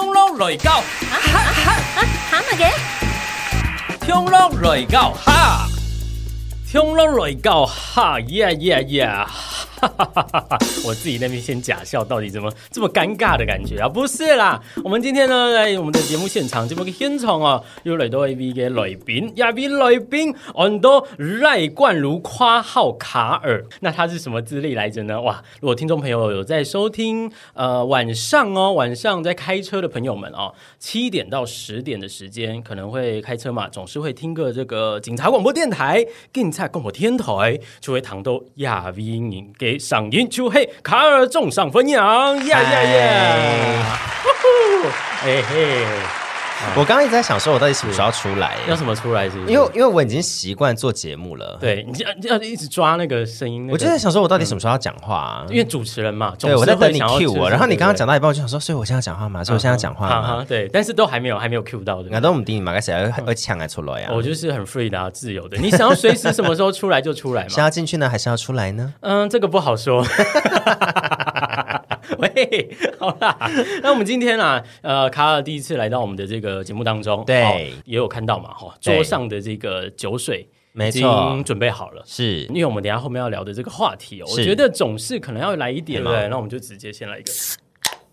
冲浪来到，啊啊啊啊！哈乜嘅？冲浪来到哈，冲浪来到哈耶耶耶！我自己那边先假笑，到底怎么这么尴尬的感觉啊？不是啦，我们今天呢，在我们的节目现场，这么个现场啊，有来到 A B 嘅来宾，亚比来宾很多赖冠如夸号卡尔，那他是什么资历来着呢？哇，如果听众朋友有在收听，呃，晚上哦，晚上在开车的朋友们哦，七点到十点的时间可能会开车嘛，总是会听个这个警察广播电台、警察广播天台，就会谈到亚比人给上音就嘿卡尔重上分扬，呀呀呀！嘿嘿，我刚刚一直在想，说我到底什么时候要出来？要什么出来是？因为因为我已经习惯做节目了。对你要你要一直抓那个声音，我就在想说，我到底什么时候要讲话啊？因为主持人嘛，对，我在等你 cue 我，然后你刚刚讲。到一半，我就想说，所以我现在要讲话嘛？所以我现在要讲话吗？哈哈，对，但是都还没有还没有 Q 到的。那都我们顶马该谁会会抢来出来呀？我就是很 free 的、啊，自由的。你想要随时什么时候出来就出来嘛。是要进去呢，还是要出来呢？嗯，这个不好说。喂，好啦，那我们今天啊，呃，卡尔第一次来到我们的这个节目当中，对哦也有看到嘛，哈、对桌上的这个酒水已没错经准备好了。是因为我们等下后面要聊的这个话题哦，我是觉得总是可能要来一点嘛，那我们就直接先来一个。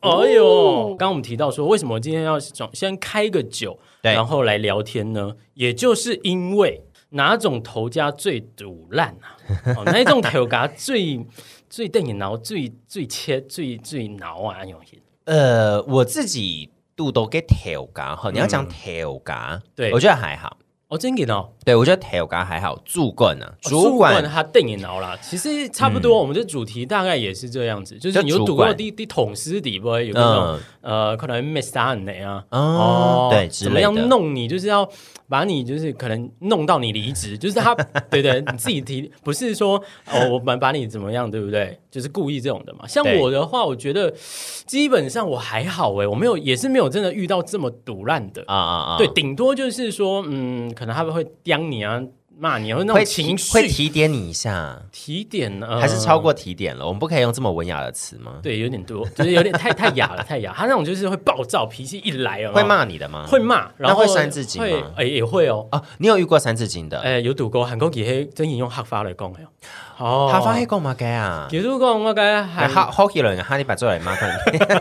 哎呦，刚刚我们提到说，为什么今天要总先开个酒，然后来聊天呢？也就是因为哪种头家最毒烂啊？哦，哪一种头家最最对你挠、最最切、最最挠啊？用心呃，我自己肚都给调嘎哈，你要讲调嘎，对我觉得还好。哦，真给哦，对，我觉得调嘎还好，主管呢，主主管他瞪眼挠啦。其实差不多，我们的主题大概也是这样子，就是你有主管赌过第第捅师底不会有那种嗯呃，可能 miss 他很哪啊？哦对怎么样弄你，就是要把你就是可能弄到你离职，就是他 对对，你自己提，不是说哦，我们把你怎么样，对不对？就是故意这种的嘛。像我的话，我觉得基本上我还好哎，我没有，也是没有真的遇到这么毒烂的。啊啊啊，对，顶多就是说，嗯，可能他们会刁你啊、骂你，或者那会种情绪会提点你一下，提点呢，还是超过提点了？我们不可以用这么文雅的词吗？对，有点多，就是有点太太雅了，太雅。他那种就是会暴躁，脾气一来哦，会骂你的吗？会骂，然后那会三字经吗会哎、也会哦。啊，你有遇过三字经的？哎、有赌过韩国其实真引用黑法来讲的哦。哦他发黑讲嘛该啊？其实讲我该还还好好起人，哈你把做来骂他。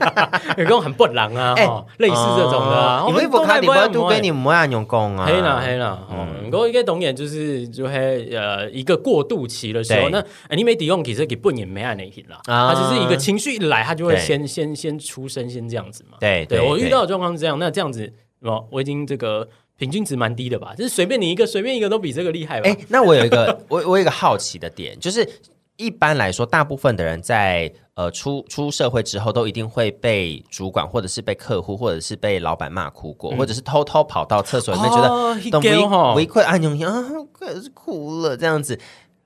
有讲很不狼啊，哎哦类似这种的啊。因为不看你不会读给你唔会用讲啊。黑啦黑啦，嗯，不过一个懂眼就是就会呃一个过渡期的时候，对那哎你没抵用其实给不也没按那型啦，啊它只是一个情绪一来，它就会先先先出声，先这样子嘛。对对我遇到的状况是这样，那这样子哦，我已经这个平均值蛮低的吧，就是随便你一个，随便一个都比这个厉害吧。哎，那我有一个我我有一个好奇的点，就是一般来说，大部分的人在呃出出社会之后，都一定会被主管或者是被客户或者是被老板骂哭过，或者是偷偷跑到厕所里面觉哦得等那个吼围围困暗涌啊，可是哭了这样子。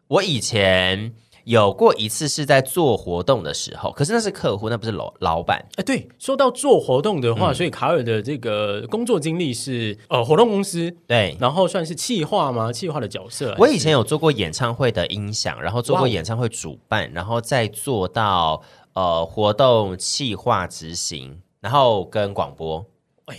我以前有过一次是在做活动的时候，可是那是客户，那不是老老板。哎，对，说到做活动的嗯话，所以卡尔的这个工作经历是呃活动公司，对，然后算是企划吗？企划的角色。我以前有做过演唱会的音响，然后做过演唱会主办，然后再做到呃活动企划执行，然后跟广播。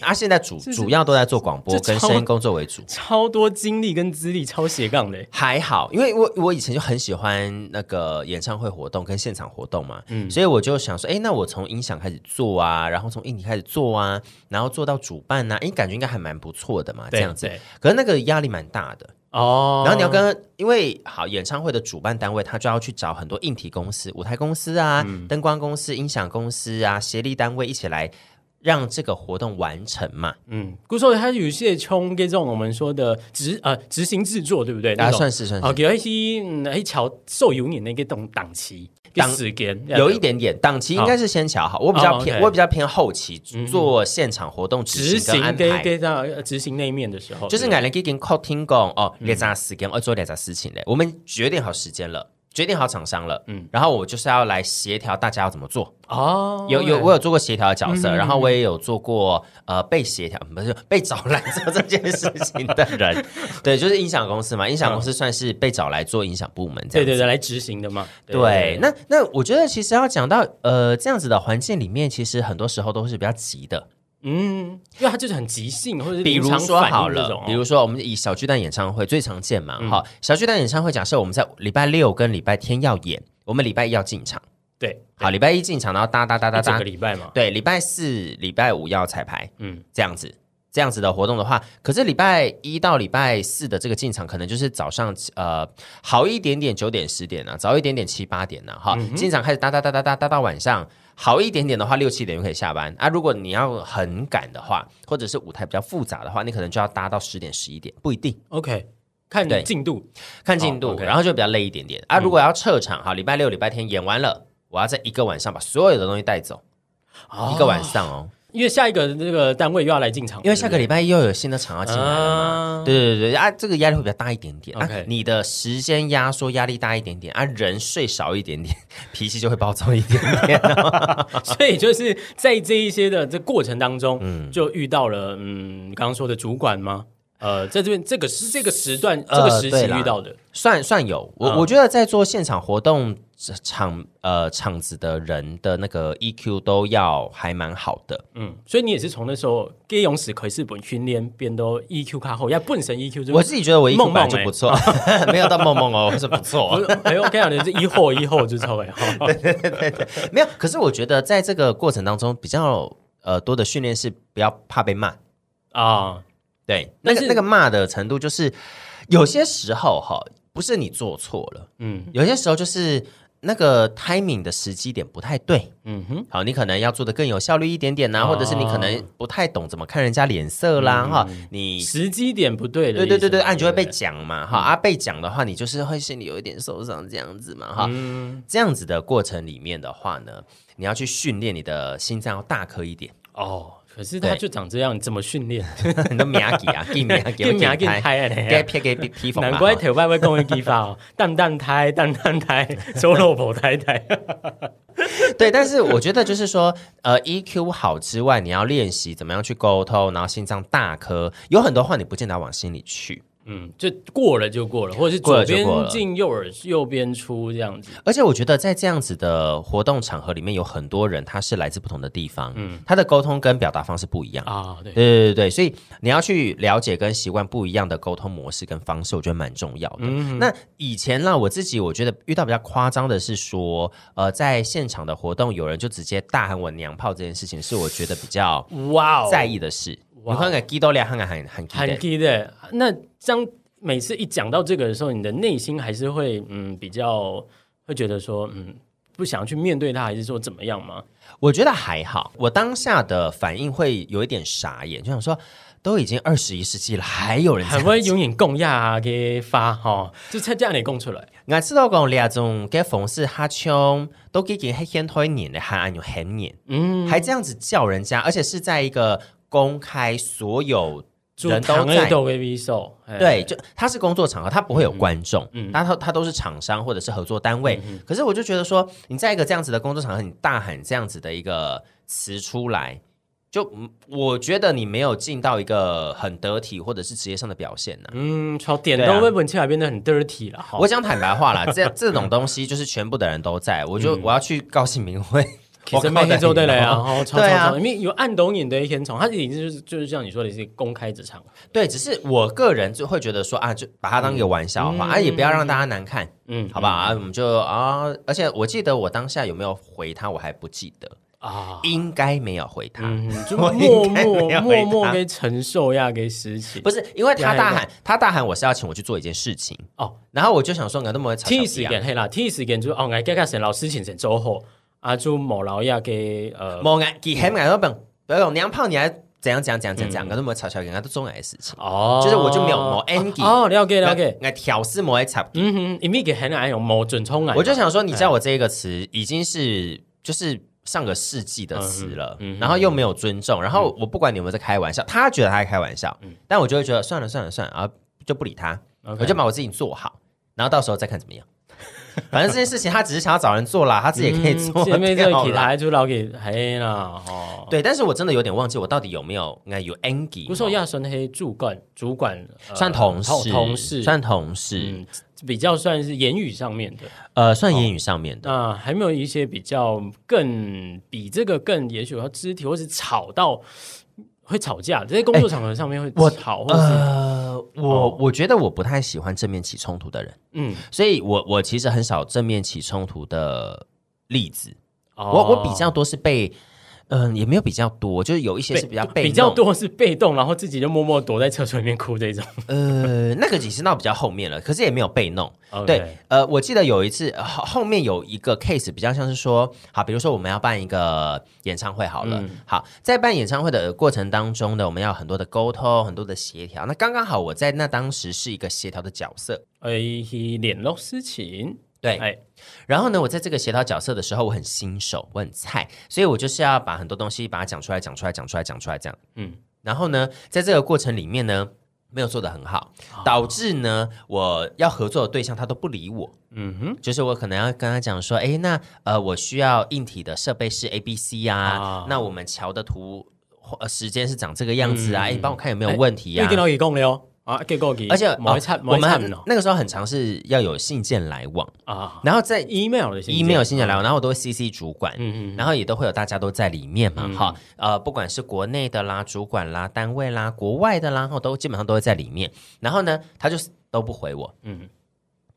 啊，现在主主要都在做广播跟声音工作为主。超多精力跟资历，超斜杠的。还好，因为我我以前就很喜欢那个演唱会活动跟现场活动嘛，嗯所以我就想说，哎，那我从音响开始做啊，然后从硬体开始做啊，然后做到主办啊，哎，感觉应该还蛮不错的嘛，这对样子对。可是那个压力蛮大的，哦，然后你要跟，因为好演唱会的主办单位，他就要去找很多硬体公司、舞台公司啊、嗯灯光公司、音响公司啊、协力单位一起来让这个活动完成嘛。嗯，故说它有些冲跟这种我们说的执呃执行制作，对不对？啊，那种哦，算是算是。给一些嗯，一桥受有你那个档档期档时间，有一点点档期应该是先瞧好，我比较哦偏，我比较偏后期做现场活动执执行跟行给安排，给到呃执行那一面的时候，就是俺们已经靠听讲哦，列扎时间要做列扎事情嘞，我们决定好时间了。决定好厂商了，嗯，然后我就是要来协调大家要怎么做，哦，有有，我有做过协调的角色，嗯然后我也有做过呃被协调，不是被找来做这件事情的人，对，就是音响公司嘛，音响公司算是被找来做音响部门这样子。对对对，来执行的嘛，对，那那我觉得其实要讲到呃这样子的环境里面，其实很多时候都是比较急的，嗯，因为他就是很即兴，或者是比如说好了比如说我们以小巨蛋演唱会最常见嘛，嗯。哈、小巨蛋演唱会，假设我们在礼拜六跟礼拜天要演，我们礼拜一要进场，对，好，礼拜一进场，然后哒哒哒哒哒个，礼拜嘛，对，礼拜四、礼拜五要彩排，嗯，这样子。这样子的活动的话，可是礼拜一到礼拜四的这个进场，可能就是早上呃好一点点九点十点啊，早一点点七八点呢、哈、嗯进场开始哒哒哒哒哒哒到晚上，好一点点的话六七点就可以下班啊。如果你要很赶的话，或者是舞台比较复杂的话，你可能就要搭到十点十一点，不一定 OK，看对进度，看进度，然后就比较累一点点啊。如果要撤场，好，礼拜六、礼拜天演完了，我要在一个晚上把所有的东西带走，哦一个晚上哦。因为下一个这个单位又要来进场，因为下个礼拜又有新的场要进来了嘛。啊，对对对对啊，这个压力会比较大一点点啊 OK。你的时间压缩压力大一点点啊，人睡少一点点，脾气就会暴躁一点点。所以就是在这一些的这过程当中，就遇到了嗯，刚刚说的主管吗？呃，在这边这个是这个时段这呃个时期对啦遇到的，算算有，我、嗯我觉得在做现场活动场呃场子的人的那个 EQ 都要还蛮好的。嗯，所以你也是从那时候给勇士可是本训练变到 EQ 卡后，要本身 EQ 就我自己觉得我 EQ 梦梦本来就不错，没有到梦梦哦，是不错哎呦，我跟你讲，你是一后一后之后哎，哈。没有，可是我觉得在这个过程当中，比较呃多的训练是不要怕被骂。啊，对，那但是个那个骂的程度，就是有些时候哈，不是你做错了，嗯。有些时候就是那个 timing 的时机点不太对。嗯哼，好，你可能要做的更有效率一点点呐、哦。或者是你可能不太懂怎么看人家脸色啦，哈、你。时机点不对对对对对，啊，你就会被讲嘛，哈、啊，被讲的话，你就是会心里有一点受伤这样子嘛，哈、嗯。这样子的过程里面的话呢，你要去训练你的心脏要大颗一点，哦。可是他就长这样，你怎么训练？很多苗给啊，给苗给更牙更开，胎啊！给撇给披披风嘛，难怪哈头外会讲的技法哦，蛋蛋胎、蛋蛋胎、周肉婆胎胎。对，但是我觉得就是说，呃，EQ 好之外，你要练习怎么样去沟通，然后心脏大颗，有很多话你不见得要往心里去。嗯，就过了就过了，或者是左边进右耳，右边出这样子。而且我觉得在这样子的活动场合里面，有很多人他是来自不同的地方，嗯，他的沟通跟表达方式不一样。啊，对，对对对对，所以你要去了解跟习惯不一样的沟通模式跟方式，我觉得蛮重要的。嗯那以前呢，我自己我觉得遇到比较夸张的是说，呃，在现场的活动，有人就直接大喊我娘炮这件事情，是我觉得比较哇哦，在意的事。哇你看看基多利亚，很很很很 key 的。那当每次一讲到这个的时候，你的内心还是会嗯比较会觉得说嗯不想去面对它，还是说怎么样吗？我觉得还好，我当下的反应会有一点傻眼，就想说，都已经二十一世纪了，还有人这还会永远供亚给发哈，就才这样你供出来。我知道讲两种给讽刺哈枪都给给黑天推年的还按有很年，嗯，还这样子叫人家，而且是在一个公开所有人都糖在。对，就他是工作场合，他不会有观众，嗯他他他都是厂商或者是合作单位。可是我就觉得说，你在一个这样子的工作场合，你大喊这样子的一个词出来，就嗯我觉得你没有尽到一个很得体或者是职业上的表现呢、嗯，超点都会闻起来变得很 dirty 了。哈我讲坦白话啦，这这种东西就是全部的人都在，我就、我要去高兴明会，其实每天做对了呀，我靠然后超对啊。超超，因为有暗懂影的一天虫，它已经就是就是像你说的是公开职场，对，只是我个人就会觉得说啊，就把它当一个玩笑话、嗯啊，也不要让大家难看，嗯，好不好啊？我们就啊，而且我记得我当下有没有回他，我还不记得，啊，应该没有回他。嗯，就我默默默默给承受呀，给实情。不是因为他大喊，他大喊我是要请我去做一件事情，哦。然后我就想说，我那么吵踢小弟啊时間係啦，踢時間就哦，我家家成老师请成做好，啊就無老呀嘅呃某眼给黑眼都本，不要娘炮，你还怎样怎样怎样怎样怎样，那么吵小人家都重要的事情，哦，就是我就沒有冇 envy 哦，了解了解，我挑事某一吵。嗯哼，因為嘅很難用無準衝啊，我就想说，你叫我这一个词已经是就是上个世纪的词了，然后又没有尊重，然后我不管你有没有在开玩笑，他觉得他在开玩笑，但我就会觉得算了算了算了，然后就不理他，我就把我自己做好，然后到时候再看怎么样。反正这件事情他只是想要找人做啦，他自己也可以做前面這個其掉啦。他就留给黑啦，哦，对，但是我真的有点忘记我到底有没有应该有 Angie，嗰時候亞順係主管，主管呃算同事，同事，算同事，嗯，比较算是言语上面的。呃，算言语上面的。那还没有一些比较更比这个更，也许要肢体或是吵到会吵架，这些工作场合上面会我吵，或者是呃，我、哦。我觉得我不太喜欢正面起冲突的人，嗯，所以我我其实很少正面起冲突的例子。哦。我我比较多是被，嗯、也没有比较多，就是有一些是比较被动，比较多是被动，然后自己就默默躲在厕所里面哭这种。呃，那个只是到比较后面了，可是也没有被弄。对，呃，我记得有一次呃后后面有一个 case 比较像是说，好，比如说我们要办一个演唱会好了，嗯好，在办演唱会的过程当中呢，我们要很多的沟通，很多的协调。那刚刚好，我在那当时是一个协调的角色，哎，联络事情，对，哎，然后呢，我在这个协调角色的时候，我很新手，我很菜，所以我就是要把很多东西把它讲出来，讲出来，讲出来，讲出来，这样。嗯，然后呢，在这个过程里面呢，没有做的很好，哦导致呢，我要合作的对象他都不理我。嗯哼，就是我可能要跟他讲说，哎，那呃，我需要硬体的设备是 A、B、C 啊，啊那我们桥的图。呃，时间是长这个样子啊！嗯哎、你帮我看有没有问题呀、你跟老伊讲了哦，啊，给过给，而且我们很那个时候很常是要有信件来往，啊。然后在，email 的 email 信件来往，然后我都会 CC 主管，嗯嗯然后也都会有大家都在里面嘛，嗯哈、呃，不管是国内的啦、主管啦、单位啦、国外的啦，后，都基本上都会在里面。然后呢，他就是都不回我，嗯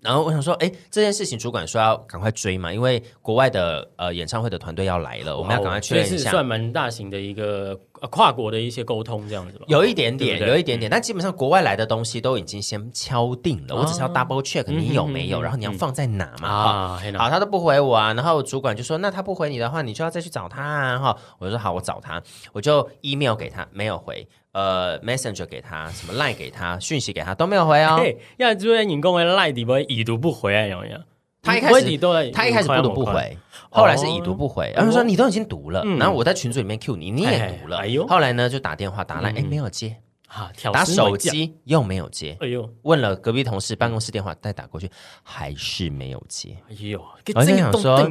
然后我想说，哎，这件事情主管说要赶快追嘛，因为国外的呃演唱会的团队要来了，我们要赶快确认一下。所以是算蛮大型的一个呃跨国的一些沟通这样子吧。有一点点，对对有一点点，但基本上国外来的东西都已经先敲定了，我只是要哦 double check 你有没有，然后你要放在哪嘛，哈、啊，黑好，他都不回我啊，然后主管就说：“那他不回你的话，你就要再去找他啊。”哈，我就说好，我找他，我就 email 给他，没有回，呃，messenger 给他，什么 line 给他，讯息给他都没有回哦。嘿，要主任员工的赖底不会已读不回啊，有没有？他一开始他一开始不读不回，后来是已读不回，然后说你都已经读了，嗯。然后我在群组里面 Q 你，你也读了，后来呢就打电话打来，哎嗯。没有接，啊，打手机又没有接，哎呦。问了隔壁同事办公室电话再打过去还是没有接，哎呦，我就想说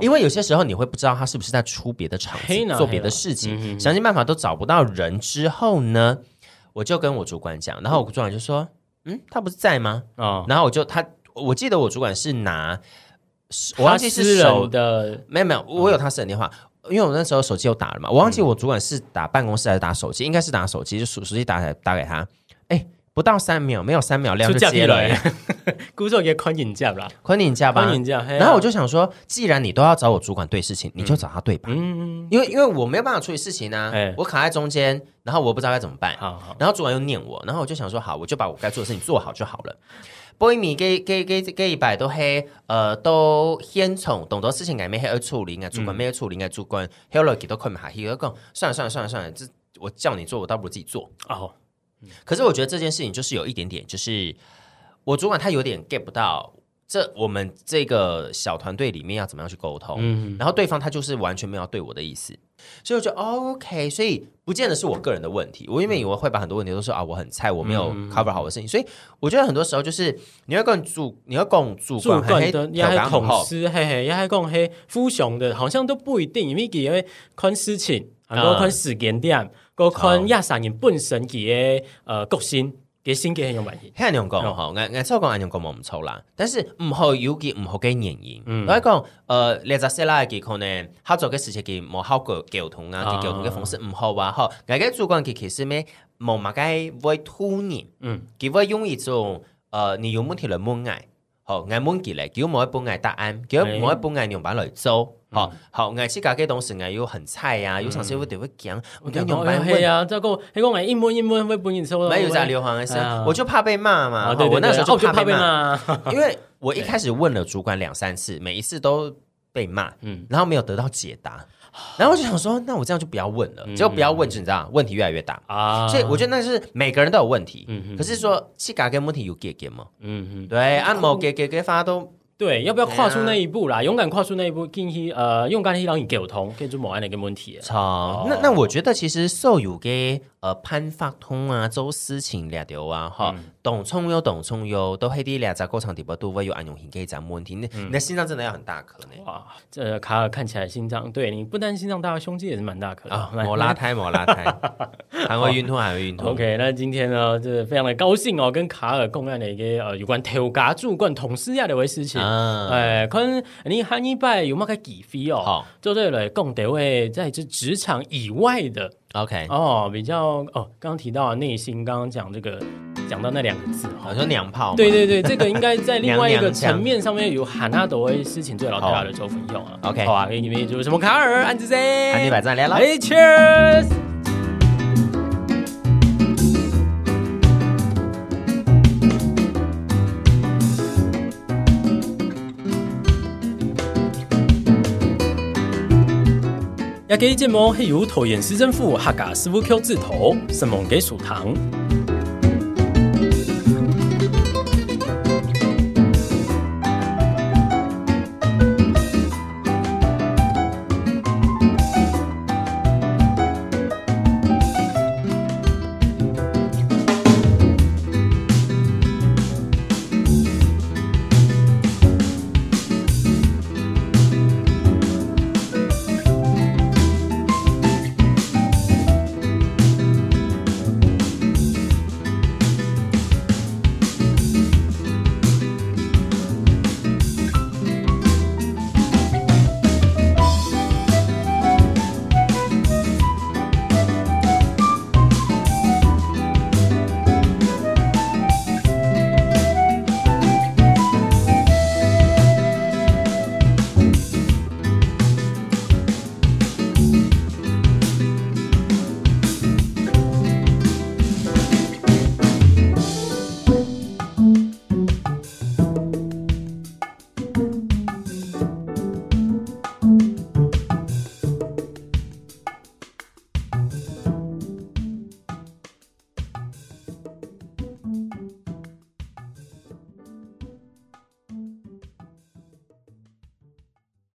因为有些时候你会不知道他是不是在出别的场子做别的事情，想尽办法都找不到人之后呢，我就跟我主管讲，然后我主管就说：“嗯，他不是在吗？啊？”，然后我就他，我记得我主管是拿，我忘记是手的没有没有，我有他私人电话。因为我那时候手机有打了嘛，我忘记我主管是打办公室还是打手机，应该是打手机，就手手机打来打给他，哎，不到三秒，没有三秒亮就接了，哎鼓手给宽引价啦，昆你加吧宽。引价。嘿啊然后我就想说，既然你都要找我主管对事情，你就找他对吧？嗯，因为因为我没有办法处理事情啊哎，我卡在中间，然后我不知道该怎么办，好好，然后主管又念我，然后我就想说，好，我就把我该做的事情做好就好了。波伊米给给给给一百都黑，呃，都先从懂得事情改没黑而处理，应该主管没有处理，应该主管黑了给都快没还黑，讲算了算了算了算了，这我叫你做，我倒不如自己做。哦，可是我觉得这件事情就是有一点点，就是我主管他有点 get 不到这我们这个小团队里面要怎么样去沟通，嗯，然后对方他就是完全没有要对我的意思，所以我就 OK，所以不见得是我个人的问题，我因为以为会把很多问题都说啊我很菜，我没有嗯。cover 好我的事情，所以我觉得很多时候就是你要跟主你要跟主主管管的也系同后，事，嘿嘿，也系讲嘿，富雄的，好像都不一定，因为因为看事情，啊啊，个看时间点，个看亚三人本身佢嘅呃个性，嘅性格很有关系。黑人讲哦吼，俺俺错讲俺用讲冇唔错啦，但是唔好尤其唔好嘅原因。嗯。我讲呃，二十四啦嘅可能合作嘅事情佢冇好過溝通啊，啊。佢溝通嘅方式唔好啊，吼，我嘅主管佢其實咩？冇乜嘅會突然，嗯，佢會用一種呃你有問題來問我，好，俺問佢咧，叫冇一幫我答案，叫哎冇一幫我用辦來做。好好，我自家嘅同事我又很菜啊，有常時會哋會講，我跟用辦系啊，再讲，迄讲系一模一模会本人收沒有在硫磺的事啊，我就怕被罵嘛。我那時候就怕被。骂。因为我一开始问了主管两三次，每一次都被骂，嗯然后没有得到解答，然后我就想说，那我这样就不要问了，结果不要问，就你知道，问题越来越大。啊，所以我觉得那是每个人都有问题，嗯嗯可是说气嘎跟问题有给给吗？嗯嗯，对，按摩给给给发都对，要不要跨出那一步啦？勇敢跨出那一步，进去呃，勇敢去让你沟通，可以做某安的一个问题。操。那那我觉得其实受有给呃潘发通啊、周思晴俩丢啊哈，懂葱油，懂葱油，都黑地俩在过场底部都会有安永型可以咱没问题。那你的心脏真的要很大颗呢哇，这卡尔看起来心脏，对你不单心脏大，胸肌也是蛮大颗的啊！来摩拉胎，摩拉胎，还会晕吐，还会晕吐。OK，那今天呢，这非常的高兴哦，跟卡尔共案的一个呃有关头家主管同事呀的位事情。嗯，哎，可能你下一拜有冇个几飞哦？好，就对了，共得位在这职场以外的 OK，哦，比较哦，刚刚提到的内心，刚刚讲这个讲到那两个字哈好。像娘炮。对对对，这个应该在另外一个层面上面有喊他抖的事情最老大的周分用啊。OK 好啊，给你们就是什么卡尔安子 C，安迪百赞来了。哎，Cheers！也给节目係由桃園市政府客家事務局指頭，新聞給屬堂。